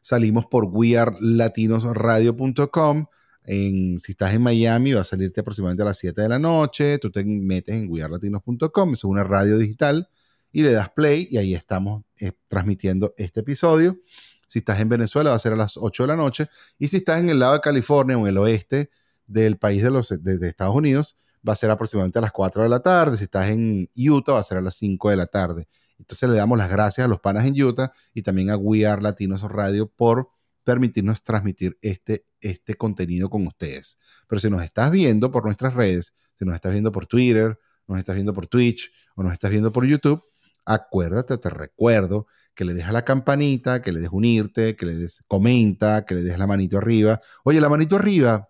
salimos por wearlatinosradio.com. En, si estás en Miami, va a salirte aproximadamente a las 7 de la noche. Tú te metes en wearlatinos.com, es una radio digital, y le das play y ahí estamos eh, transmitiendo este episodio. Si estás en Venezuela va a ser a las 8 de la noche. Y si estás en el lado de California o en el oeste del país de, los, de, Estados Unidos, va a ser aproximadamente a las 4 de la tarde. Si estás en Utah va a ser a las 5 de la tarde. Entonces le damos las gracias a los panas en Utah y también a We Are Latinos Radio por permitirnos transmitir este, este contenido con ustedes. Pero si nos estás viendo por nuestras redes, si nos estás viendo por Twitter, nos estás viendo por Twitch o nos estás viendo por YouTube, acuérdate, te recuerdo que le dejas la campanita, que le des unirte, que le des comenta, que le des la manito arriba. Oye, la manito arriba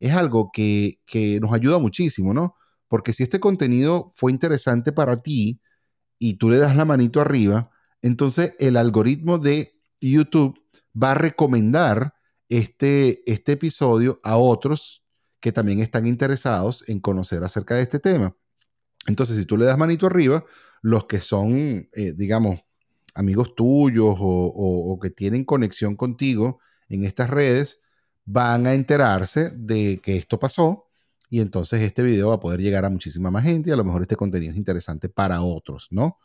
es algo que, que nos ayuda muchísimo, ¿no? Porque si este contenido fue interesante para ti y tú le das la manito arriba, entonces el algoritmo de YouTube va a recomendar este, este episodio a otros que también están interesados en conocer acerca de este tema. Entonces, si tú le das manito arriba, los que son, eh, digamos, amigos tuyos o, que tienen conexión contigo en estas redes van a enterarse de que esto pasó y entonces este video va a poder llegar a muchísima más gente y a lo mejor este contenido es interesante para otros, ¿no?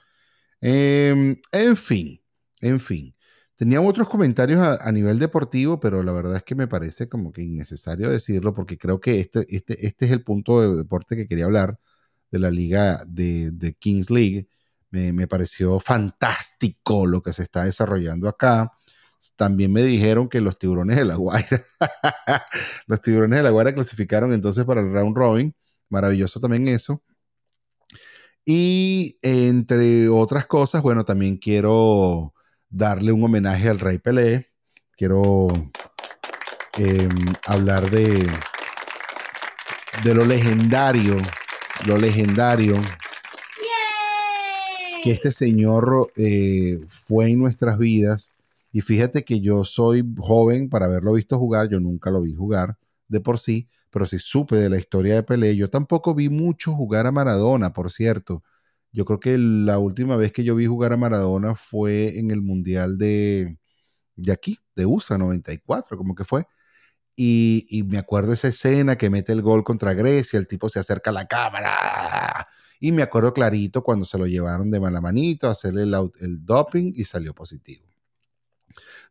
Em, en fin, en fin. Tenía otros comentarios a, nivel deportivo, pero la verdad es que me parece como que innecesario decirlo porque creo que este, este, este es el punto de deporte que quería hablar de la liga de, de Kings League me, pareció fantástico lo que se está desarrollando acá. También me dijeron que los tiburones de la Guaira, [LAUGHS] los tiburones de la Guaira clasificaron entonces para el round robin. Maravilloso también eso. Y entre otras cosas, bueno, también quiero darle un homenaje al Rey Pelé. Quiero em, hablar de, de lo legendario, lo legendario que este señor eh, fue en nuestras vidas. Y fíjate que yo soy joven para haberlo visto jugar, yo nunca lo vi jugar de por sí, pero sí supe de la historia de Pelé. Yo tampoco vi mucho jugar a Maradona, por cierto. Yo creo que la última vez que yo vi jugar a Maradona fue en el Mundial de, de aquí, de USA 94, como que fue. Y, me acuerdo esa escena que mete el gol contra Grecia, el tipo se acerca a la cámara y me acuerdo clarito cuando se lo llevaron de mala manito a hacerle el, doping y salió positivo.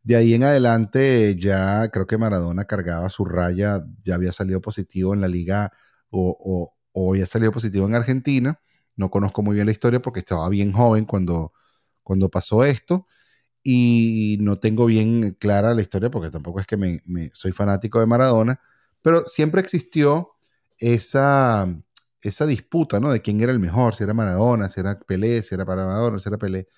De ahí en adelante ya creo que Maradona cargaba su raya, ya había salido positivo en la liga o, o, había salido positivo en Argentina. No conozco muy bien la historia porque estaba bien joven cuando, cuando pasó esto y no tengo bien clara la historia porque tampoco es que me, soy fanático de Maradona, pero siempre existió esa, esa disputa, ¿no? De quién era el mejor, si era Maradona, si era Pelé, si era Maradona, si era Pelé.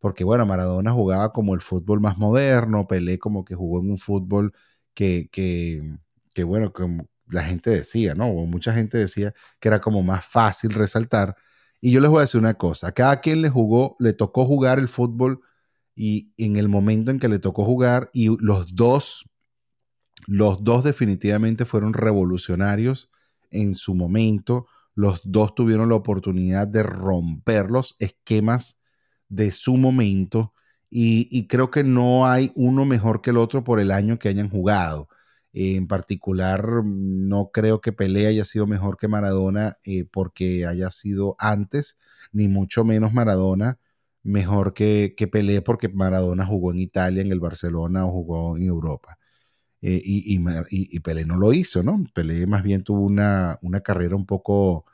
Porque, bueno, Maradona jugaba como el fútbol más moderno, Pelé como que jugó en un fútbol que, que, bueno, como la gente decía, ¿no? O mucha gente decía que era como más fácil resaltar. Y yo les voy a decir una cosa, cada quien le jugó, le tocó jugar el fútbol y en el momento en que le tocó jugar y los dos, los dos definitivamente fueron revolucionarios en su momento, los dos tuvieron la oportunidad de romper los esquemas de su momento y, creo que no hay uno mejor que el otro por el año que hayan jugado. en particular, no creo que Pelé haya sido mejor que Maradona eh, porque haya sido antes, ni mucho menos Maradona mejor que, que Pelé porque Maradona jugó en Italia, en el Barcelona o jugó en Europa. Eh, y, y, Pelé no lo hizo, ¿no? Pelé más bien tuvo una, una carrera un poco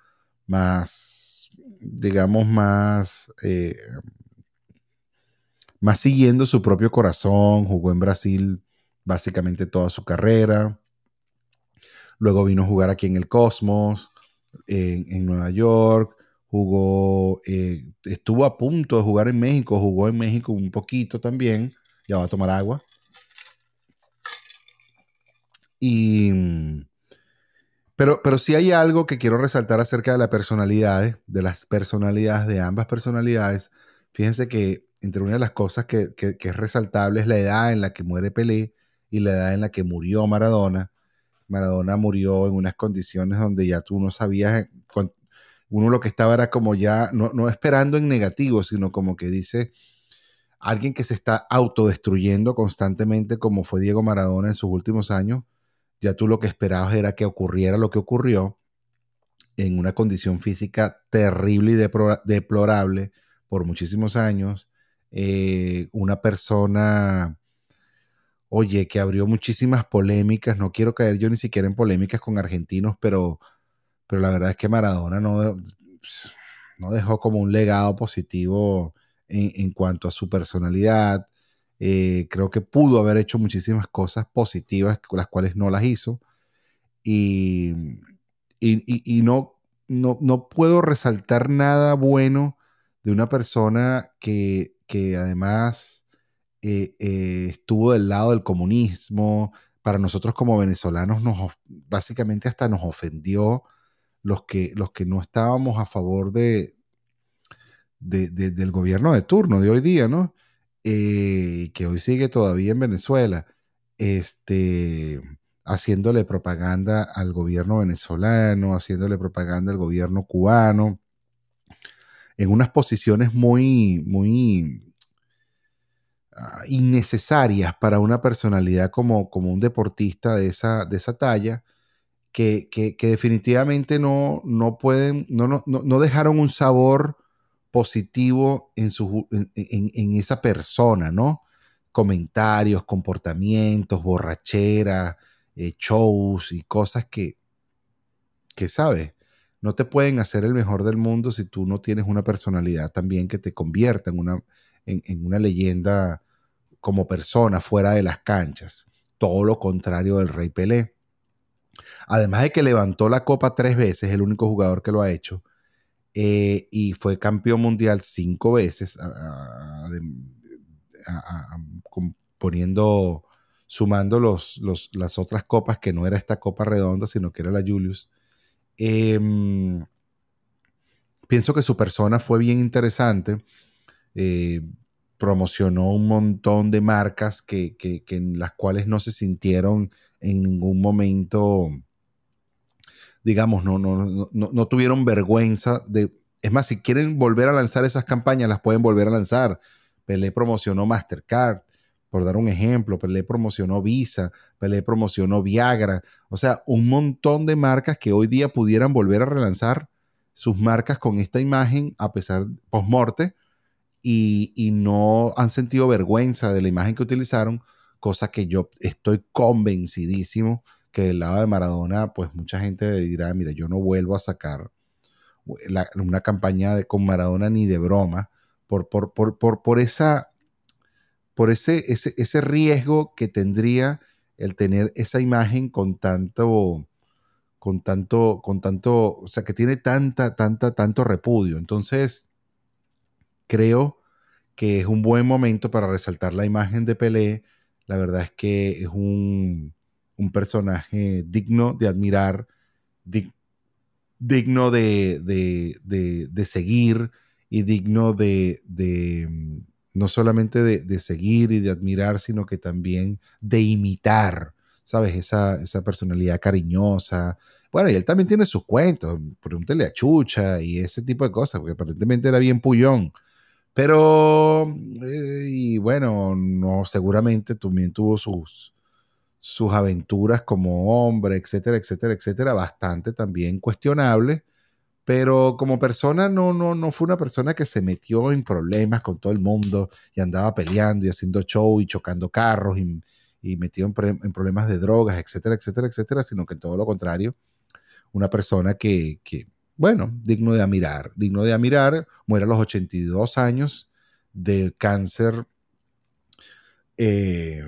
más, digamos, más, eh, más siguiendo su propio corazón, jugó en Brasil básicamente toda su carrera, luego vino a jugar aquí en el Cosmos, en, Nueva York, jugó, eh, estuvo a punto de jugar en México, jugó en México un poquito también, ya va a tomar agua. Y, pero, pero sí hay algo que quiero resaltar acerca de las personalidades, de las personalidades de ambas personalidades. Fíjense que entre una de las cosas que, que, es resaltable es la edad en la que muere Pelé y la edad en la que murió Maradona. Maradona murió en unas condiciones donde ya tú no sabías uno lo que estaba era como ya, no, esperando en negativo, sino como que dice alguien que se está autodestruyendo constantemente, como fue Diego Maradona en sus últimos años, ya tú lo que esperabas era que ocurriera lo que ocurrió en una condición física terrible y deplorable por muchísimos años. Eh, una persona, oye, que abrió muchísimas polémicas, no quiero caer yo ni siquiera en polémicas con argentinos, pero pero la verdad es que Maradona no, no dejó como un legado positivo en, cuanto a su personalidad. Eh, creo que pudo haber hecho muchísimas cosas positivas, las cuales no las hizo. Y, y, no, no, no, puedo resaltar nada bueno de una persona que, que además eh, eh, estuvo del lado del comunismo. Para nosotros como venezolanos, nos, básicamente hasta nos ofendió los que, los que no estábamos a favor de, del gobierno de turno de hoy día, ¿no? Eh, que hoy sigue todavía en Venezuela, este, haciéndole propaganda al gobierno venezolano, haciéndole propaganda al gobierno cubano, en unas posiciones muy, muy ah, innecesarias para una personalidad como, como un deportista de esa, de esa talla que, definitivamente no, no pueden, no, no, no, dejaron un sabor positivo en, su, en, esa persona, ¿no? Comentarios, comportamientos, borrachera, eh, shows y cosas que, que, ¿sabes? No te pueden hacer el mejor del mundo si tú no tienes una personalidad también que te convierta en una, en una leyenda como persona fuera de las canchas. Todo lo contrario del Rey Pelé. Además de que levantó la copa tres veces, el único jugador que lo ha hecho, eh, y fue campeón mundial cinco veces, poniendo, sumando los, las otras copas que no era esta copa redonda, sino que era la Julius. Em, pienso que su persona fue bien interesante. Eh, promocionó un montón de marcas que, que, en las cuales no se sintieron en ningún momento, digamos, no, no, no, no tuvieron vergüenza de... Es más, si quieren volver a lanzar esas campañas, las pueden volver a lanzar. Pelé promocionó Mastercard, por dar un ejemplo, Pelé promocionó Visa, Pelé promocionó Viagra, o sea, un montón de marcas que hoy día pudieran volver a relanzar sus marcas con esta imagen a pesar post-morte y, y, no han sentido vergüenza de la imagen que utilizaron cosa que yo estoy convencidísimo que del lado de Maradona, pues mucha gente dirá, mira, yo no vuelvo a sacar una campaña con Maradona ni de broma, por, por, por, por, por esa, por ese, ese, ese riesgo que tendría el tener esa imagen con tanto, con tanto, con tanto, o sea, que tiene tanta, tanta, tanto repudio. Entonces, creo que es un buen momento para resaltar la imagen de Pelé. La verdad es que es un, un personaje digno de admirar, digno de, de, de, seguir y digno de, no solamente de, seguir y de admirar, sino que también de imitar, ¿sabes? Esa, esa personalidad cariñosa. Bueno, y él también tiene sus cuentos, pregúntele a Chucha y ese tipo de cosas, porque aparentemente era bien pullón. Pero, eh, y bueno, no, seguramente también tuvo sus, sus aventuras como hombre, etcétera, etcétera, etcétera, bastante también cuestionable, pero como persona no, no, no fue una persona que se metió en problemas con todo el mundo y andaba peleando y haciendo show y chocando carros y, y metido en, en, problemas de drogas, etcétera, etcétera, etcétera, sino que todo lo contrario, una persona que, que, bueno, digno de admirar, digno de admirar, muere a los 82 años de cáncer. Eh,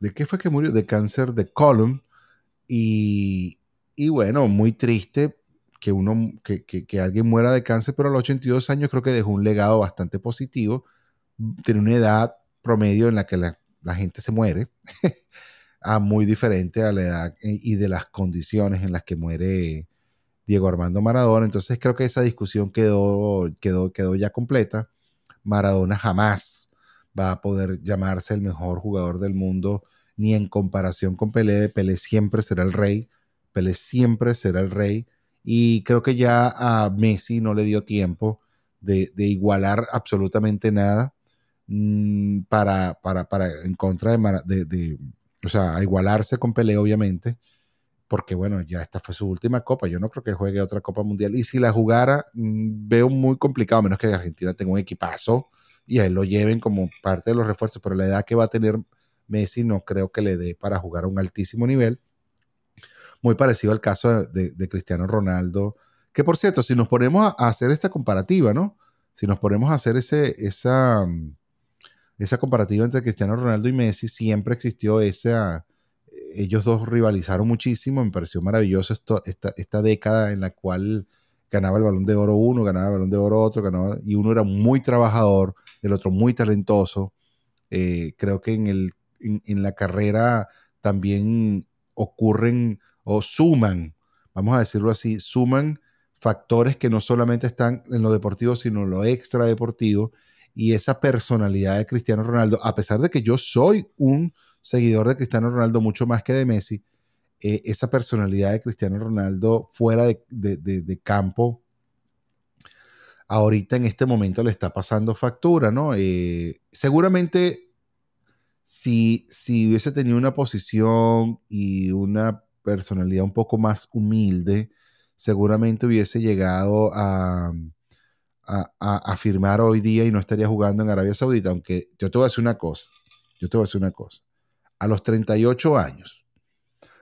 ¿De qué fue que murió? De cáncer de colon. Y, y bueno, muy triste que, uno, que, que, alguien muera de cáncer, pero a los 82 años creo que dejó un legado bastante positivo. Tiene una edad promedio en la que la, la gente se muere, a [LAUGHS] muy diferente a la edad y de las condiciones en las que muere Diego Armando Maradona. Entonces creo que esa discusión quedó, quedó, quedó ya completa. Maradona jamás va a poder llamarse el mejor jugador del mundo ni en comparación con Pelé. Pelé siempre será el rey. Pelé siempre será el rey. Y creo que ya a Messi no le dio tiempo de, igualar absolutamente nada mm, para, para, para, en contra de, o sea, a igualarse con Pelé, obviamente, porque bueno, ya esta fue su última copa. Yo no creo que juegue otra Copa Mundial. Y si la jugara, mm, veo muy complicado, a menos que Argentina tenga un equipazo y a él lo lleven como parte de los refuerzos, pero la edad que va a tener Messi no creo que le dé para jugar a un altísimo nivel. Muy parecido al caso de, Cristiano Ronaldo, que por cierto, si nos ponemos a, hacer esta comparativa, ¿no? Si nos ponemos a hacer ese, esa, esa comparativa entre Cristiano Ronaldo y Messi, siempre existió esa... Ellos dos rivalizaron muchísimo, me pareció maravilloso esto, esta, esta década en la cual ganaba el balón de oro uno, ganaba el balón de oro otro, ganaba, y uno era muy trabajador, el otro muy talentoso. Eh, creo que en, el, en, la carrera también ocurren o suman, vamos a decirlo así, suman factores que no solamente están en lo deportivo, sino en lo extra deportivo. Y esa personalidad de Cristiano Ronaldo, a pesar de que yo soy un seguidor de Cristiano Ronaldo mucho más que de Messi, eh, esa personalidad de Cristiano Ronaldo fuera de, campo, ahorita en este momento le está pasando factura, ¿no? Eh, seguramente si, si hubiese tenido una posición y una personalidad un poco más humilde, seguramente hubiese llegado a, a, a, firmar hoy día y no estaría jugando en Arabia Saudita, aunque yo te voy a decir una cosa, yo te voy a decir una cosa, a los 38 años,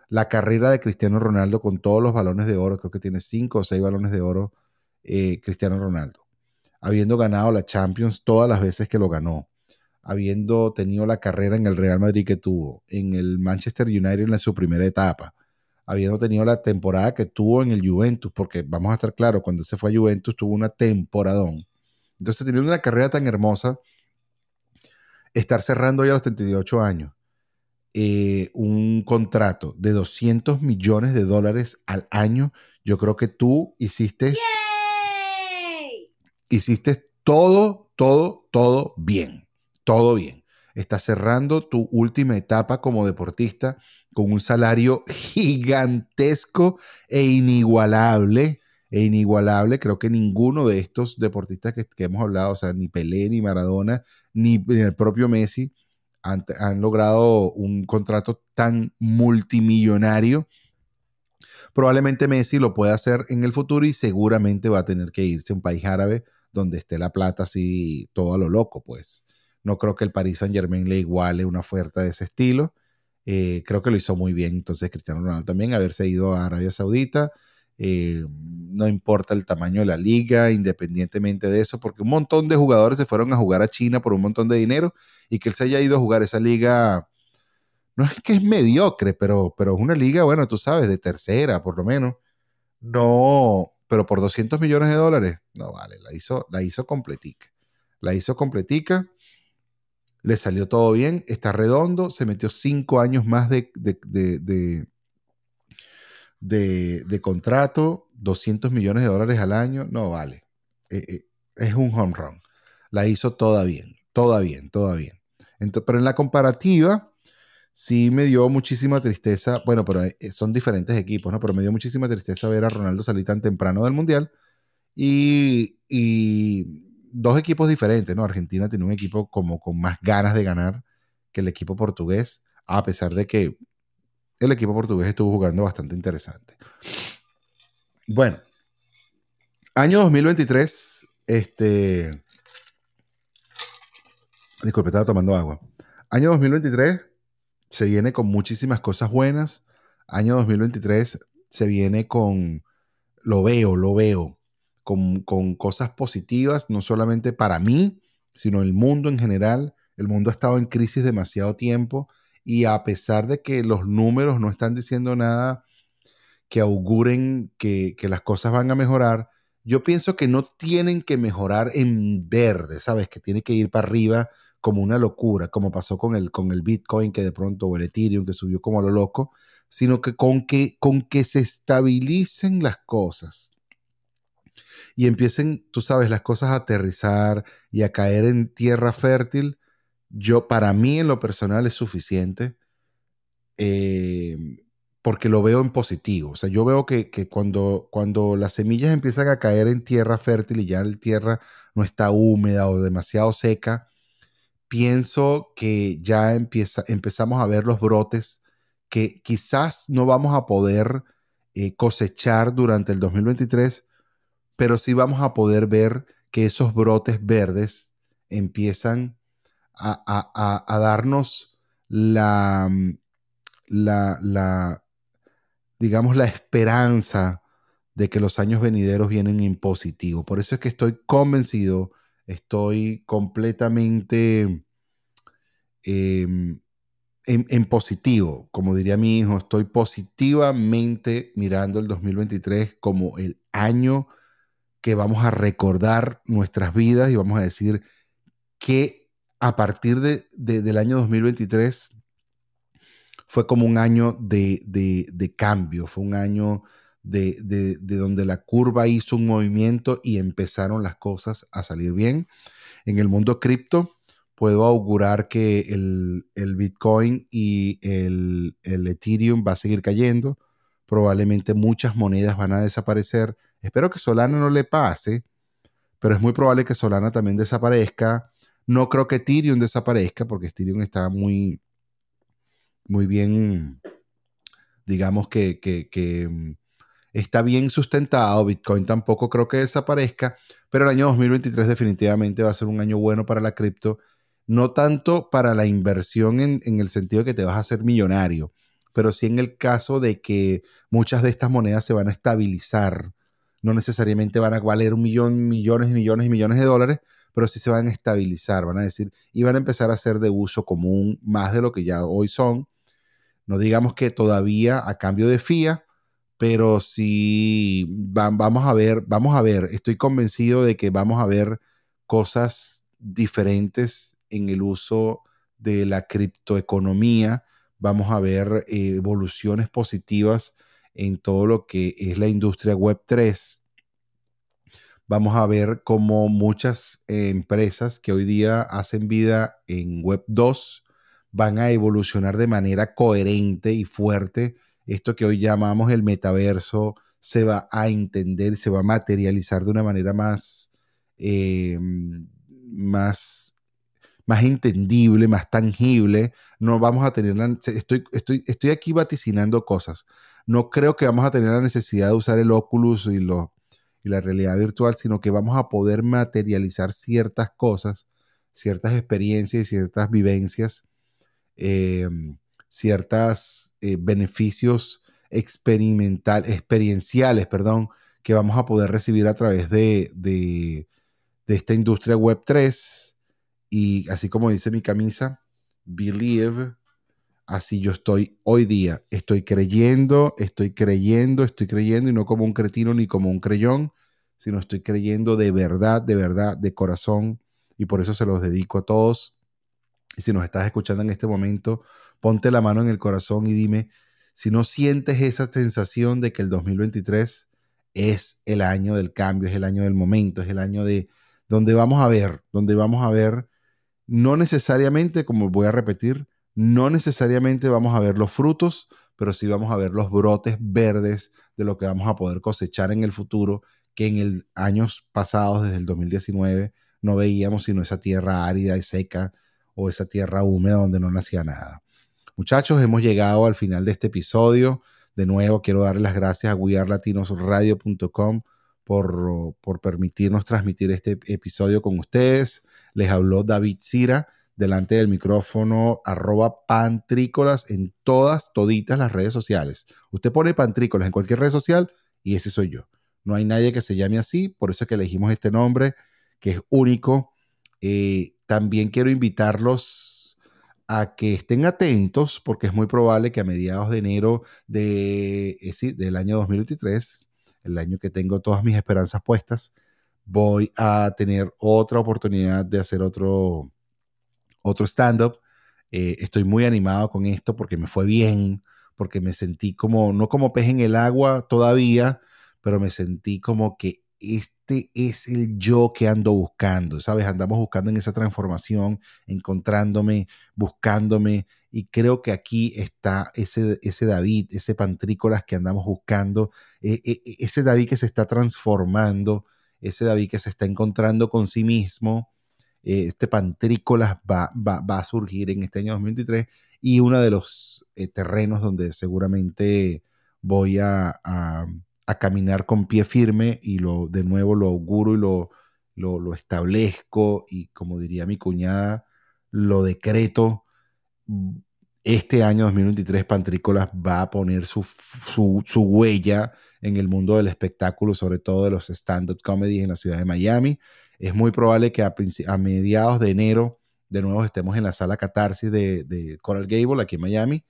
la carrera de Cristiano Ronaldo con todos los balones de oro, creo que tiene cinco o seis balones de oro eh, Cristiano Ronaldo, habiendo ganado la Champions todas las veces que lo ganó, habiendo tenido la carrera en el Real Madrid que tuvo, en el Manchester United en su primera etapa, habiendo tenido la temporada que tuvo en el Juventus, porque vamos a estar claros, cuando se fue a Juventus tuvo una temporadón. Entonces, teniendo una carrera tan hermosa, estar cerrando ya a los 38 años, eh, un contrato de 200 millones de dólares al año, yo creo que tú hiciste, hiciste todo, todo, todo bien, todo bien. Estás cerrando tu última etapa como deportista con un salario gigantesco e inigualable. E inigualable, creo que ninguno de estos deportistas que, hemos hablado, o sea, ni Pelé, ni Maradona, ni el propio Messi, han, logrado un contrato tan multimillonario. Probablemente Messi lo pueda hacer en el futuro y seguramente va a tener que irse a un país árabe donde esté la plata así todo a lo loco, pues. No creo que el Paris Saint Germain le iguale una oferta de ese estilo. Eh, creo que lo hizo muy bien. Entonces, Cristiano Ronaldo también, haberse ido a Arabia Saudita. Eh, no importa el tamaño de la liga, independientemente de eso, porque un montón de jugadores se fueron a jugar a China por un montón de dinero y que él se haya ido a jugar esa liga, no es que es mediocre, pero, pero es una liga, bueno, tú sabes, de tercera por lo menos. No, pero por 200 millones de dólares, no vale, la hizo, la hizo completica. La hizo completica, le salió todo bien, está redondo, se metió cinco años más de, de, de, contrato, 200 millones de dólares al año, no vale. Eh, eh, es un home run. La hizo toda bien, toda bien, toda bien. pero en la comparativa, sí me dio muchísima tristeza. Bueno, pero eh, son diferentes equipos, ¿no? Pero me dio muchísima tristeza ver a Ronaldo salir tan temprano del Mundial. Y, y dos equipos diferentes, ¿no? Argentina tiene un equipo como con más ganas de ganar que el equipo portugués, a pesar de que el equipo portugués estuvo jugando bastante interesante. Bueno, año 2023, este... Disculpe, estaba tomando agua. Año 2023 se viene con muchísimas cosas buenas. Año 2023 se viene con, lo veo, lo veo, con, cosas positivas, no solamente para mí, sino el mundo en general. El mundo ha estado en crisis demasiado tiempo y a pesar de que los números no están diciendo nada que auguren que, las cosas van a mejorar, yo pienso que no tienen que mejorar en verde, ¿sabes? Que tiene que ir para arriba como una locura, como pasó con el, con el Bitcoin que de pronto, o el Ethereum que subió como a lo loco, sino que con que, con que se estabilicen las cosas y empiecen, tú sabes, las cosas a aterrizar y a caer en tierra fértil, yo, para mí en lo personal es suficiente eh, porque lo veo en positivo. O sea, yo veo que, cuando, cuando las semillas empiezan a caer en tierra fértil y ya la tierra no está húmeda o demasiado seca, pienso que ya empieza, empezamos a ver los brotes que quizás no vamos a poder eh, cosechar durante el 2023, pero sí vamos a poder ver que esos brotes verdes empiezan a, darnos la, mm, la, la, digamos, la esperanza de que los años venideros vienen en positivo. Por eso es que estoy convencido, estoy completamente em, en, positivo, como diría mi hijo, estoy positivamente mirando el 2023 como el año que vamos a recordar nuestras vidas y vamos a decir que a partir de, del año 2023 fue como un año de, cambio, fue un año de, donde la curva hizo un movimiento y empezaron las cosas a salir bien. En el mundo cripto puedo augurar que el, Bitcoin y el, el Ethereum va a seguir cayendo. Probablemente muchas monedas van a desaparecer. Espero que Solana no le pase, pero es muy probable que Solana también desaparezca. No creo que Ethereum desaparezca porque Ethereum está muy, muy bien, digamos que, mm, está bien sustentado. Bitcoin tampoco creo que desaparezca, pero el año 2023 definitivamente va a ser un año bueno para la cripto. No tanto para la inversión en, en el sentido de que te vas a hacer millonario, pero sí en el caso de que muchas de estas monedas se van a estabilizar. No necesariamente van a valer un millón, millones y millones y millones de dólares, pero sí se van a estabilizar, van a decir, y van a empezar a ser de uso común más de lo que ya hoy son. No digamos que todavía a cambio de FIA, pero sí vamos a ver, vamos a ver, estoy convencido de que vamos a ver cosas diferentes en el uso de la criptoeconomía, vamos a ver eh, evoluciones positivas en todo lo que es la industria web 3 vamos a ver cómo muchas eh, empresas que hoy día hacen vida en Web 2 van a evolucionar de manera coherente y fuerte. Esto que hoy llamamos el metaverso se va a entender, se va a materializar de una manera más, eh, más, más entendible, más tangible. No vamos a tener estoy, estoy, estoy aquí vaticinando cosas. No creo que vamos a tener la necesidad de usar el Oculus y la realidad virtual, sino que vamos a poder materializar ciertas cosas, ciertas experiencias y ciertas vivencias em, ciertos eh, beneficios experimental, experienciales, perdón, que vamos a poder recibir a través de, de, de esta industria web 3. Y así como dice mi camisa, believe, así yo estoy hoy día. Estoy creyendo, estoy creyendo, estoy creyendo, y no como un cretino ni como un creyón, sino estoy creyendo de verdad, de verdad, de corazón. Y por eso se los dedico a todos. Y si nos estás escuchando en este momento, ponte la mano en el corazón y dime si no sientes esa sensación de que el 2023 es el año del cambio, es el año del momento, es el año de donde vamos a ver, donde vamos a ver, no necesariamente, como voy a repetir, no necesariamente vamos a ver los frutos, pero sí vamos a ver los brotes verdes de lo que vamos a poder cosechar en el futuro, que en el años pasados, desde el 2019, no veíamos sino esa tierra árida y seca o esa tierra húmeda donde no nacía nada. Muchachos, hemos llegado al final de este episodio. De nuevo, quiero darle las gracias a wearlatinosradio.com por, por permitirnos transmitir este episodio con ustedes. Les habló David Cira delante del micrófono arroba pantrícolas en todas, toditas las redes sociales. Usted pone pantrícolas en cualquier red social y ese soy yo. No hay nadie que se llame así, por eso es que elegimos este nombre que es único. Eh, también quiero invitarlos a que estén atentos porque es muy probable que a mediados de enero de, eh, del año 2023, el año que tengo todas mis esperanzas puestas, voy a tener otra oportunidad de hacer otro, otro stand-up. Eh, estoy muy animado con esto porque me fue bien, porque me sentí como, no como pez en el agua todavía, pero me sentí como que este es el yo que ando buscando, ¿sabes? Andamos buscando en esa transformación, encontrándome, buscándome, y creo que aquí está ese, ese David, ese Pantrícolas que andamos buscando, e, e, e, ese David que se está transformando, ese David que se está encontrando con sí mismo, eh, este Pantrícolas va, va, va, a surgir en este año 2023 y uno de los eh, terrenos donde seguramente voy a a caminar con pie firme y lo de nuevo lo auguro y lo, lo, establezco y como diría mi cuñada, lo decreto. Este año 2023 Pantrícolas va a poner su, su, huella en el mundo del espectáculo, sobre todo de los stand-up comedy en la ciudad de Miami. Es muy probable que a, mediados de enero de nuevo estemos en la sala Catarsis de, Coral Gable aquí en Miami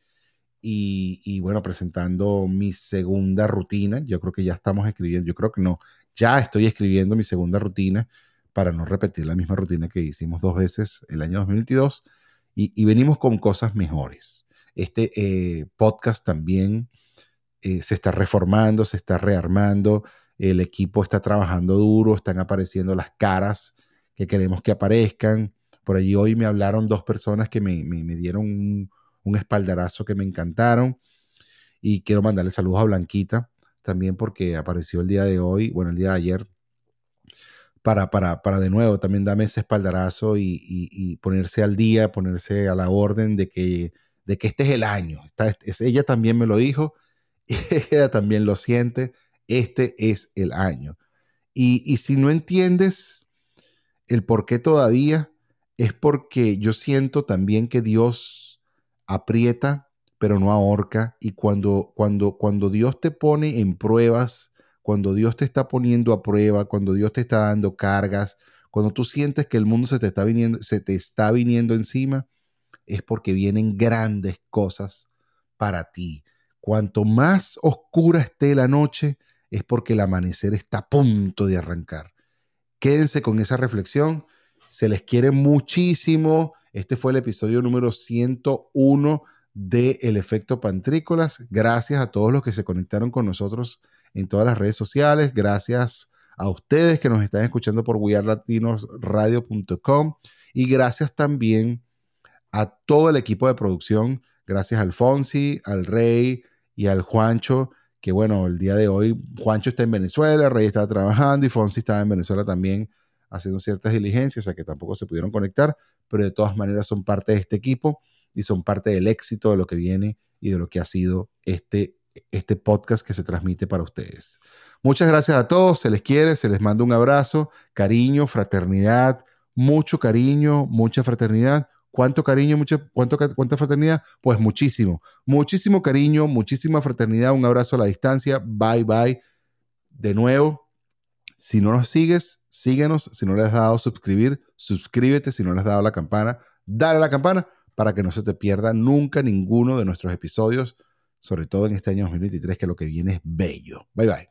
y, bueno, presentando mi segunda rutina. Yo creo que ya estamos escribiendo, yo creo que no, ya estoy escribiendo mi segunda rutina para no repetir la misma rutina que hicimos dos veces el año 2022 y, venimos con cosas mejores. Este eh, podcast también eh, se está reformando, se está rearmando, el equipo está trabajando duro, están apareciendo las caras que queremos que aparezcan. Por allí hoy me hablaron dos personas que me, me, dieron un, un espaldarazo que me encantaron. Y quiero mandarle saludos a Blanquita también porque apareció el día de hoy, bueno, el día de ayer, para, para, para de nuevo también darme ese espaldarazo y, ponerse al día, ponerse a la orden de que, de que este es el año. ella también me lo dijo, [LAUGHS] ella también lo siente, este es el año. Y, y si no entiendes el por qué todavía, es porque yo siento también que Dios aprieta, pero no ahorca. Y cuando, cuando, cuando Dios te pone en pruebas, cuando Dios te está poniendo a prueba, cuando Dios te está dando cargas, cuando tú sientes que el mundo se te está viniendo, se te está viniendo encima, es porque vienen grandes cosas para ti. Cuanto más oscura esté la noche, es porque el amanecer está a punto de arrancar. Quédense con esa reflexión. Se les quiere muchísimo. Este fue el episodio número 101 de El Efecto Pantrícolas. Gracias a todos los que se conectaron con nosotros en todas las redes sociales. Gracias a ustedes que nos están escuchando por wearlatinosradio.com y gracias también a todo el equipo de producción. Gracias al Fonsi, al Rey y al Juancho, que bueno, el día de hoy Juancho está en Venezuela, Rey está trabajando y Fonsi estaba en Venezuela también haciendo ciertas diligencias, o sea que tampoco se pudieron conectar, pero de todas maneras son parte de este equipo y son parte del éxito de lo que viene y de lo que ha sido este, este podcast que se transmite para ustedes. Muchas gracias a todos, se les quiere, se les manda un abrazo, cariño, fraternidad, mucho cariño, mucha fraternidad. ¿Cuánto cariño, mucho, cuánto, cuánta fraternidad? Pues muchísimo, muchísimo cariño, muchísima fraternidad, un abrazo a la distancia, bye bye. De nuevo, si no nos sigues, síguenos, si no le has dado suscribir, suscríbete, si no le has dado la campana, dale la campana para que no se te pierda nunca ninguno de nuestros episodios, sobre todo en este año 2023, que lo que viene es bello. Bye bye.